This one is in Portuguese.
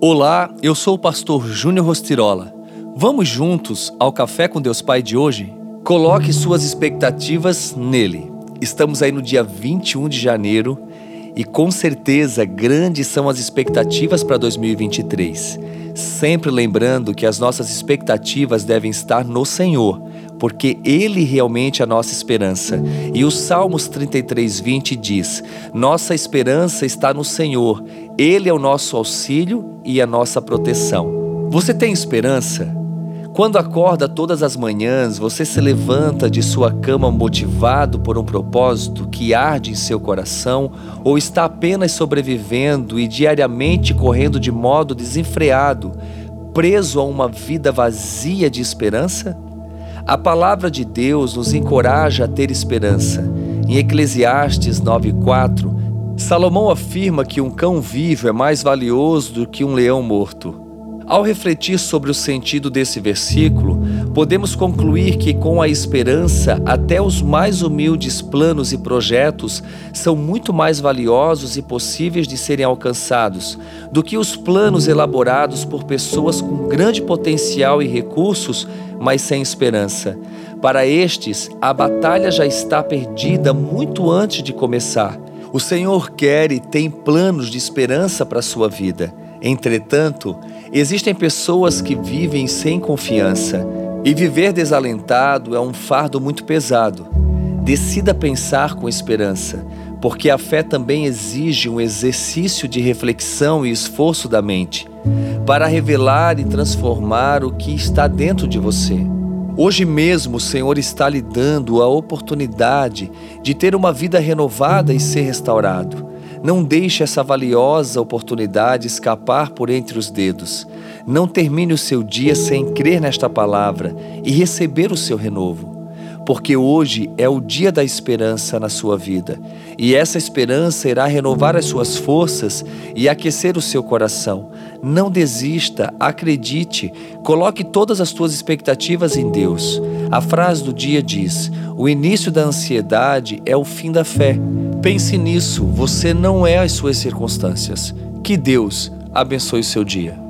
Olá, eu sou o pastor Júnior Rostirola. Vamos juntos ao Café com Deus Pai de hoje? Coloque suas expectativas nele. Estamos aí no dia 21 de janeiro e com certeza grandes são as expectativas para 2023. Sempre lembrando que as nossas expectativas devem estar no Senhor, porque Ele realmente é a nossa esperança. E o Salmos 33, 20 diz: Nossa esperança está no Senhor, Ele é o nosso auxílio e a nossa proteção. Você tem esperança? Quando acorda todas as manhãs, você se levanta de sua cama motivado por um propósito que arde em seu coração ou está apenas sobrevivendo e diariamente correndo de modo desenfreado, preso a uma vida vazia de esperança? A palavra de Deus nos encoraja a ter esperança. Em Eclesiastes 9:4, Salomão afirma que um cão vivo é mais valioso do que um leão morto. Ao refletir sobre o sentido desse versículo, podemos concluir que, com a esperança, até os mais humildes planos e projetos são muito mais valiosos e possíveis de serem alcançados do que os planos elaborados por pessoas com grande potencial e recursos mas sem esperança. Para estes, a batalha já está perdida muito antes de começar. O Senhor quer e tem planos de esperança para a sua vida. Entretanto, existem pessoas que vivem sem confiança. E viver desalentado é um fardo muito pesado. Decida pensar com esperança, porque a fé também exige um exercício de reflexão e esforço da mente para revelar e transformar o que está dentro de você. Hoje mesmo o Senhor está lhe dando a oportunidade de ter uma vida renovada e ser restaurado. Não deixe essa valiosa oportunidade escapar por entre os dedos. Não termine o seu dia sem crer nesta palavra e receber o seu renovo porque hoje é o dia da esperança na sua vida, e essa esperança irá renovar as suas forças e aquecer o seu coração. Não desista, acredite, coloque todas as suas expectativas em Deus. A frase do dia diz: O início da ansiedade é o fim da fé. Pense nisso, você não é as suas circunstâncias. Que Deus abençoe o seu dia.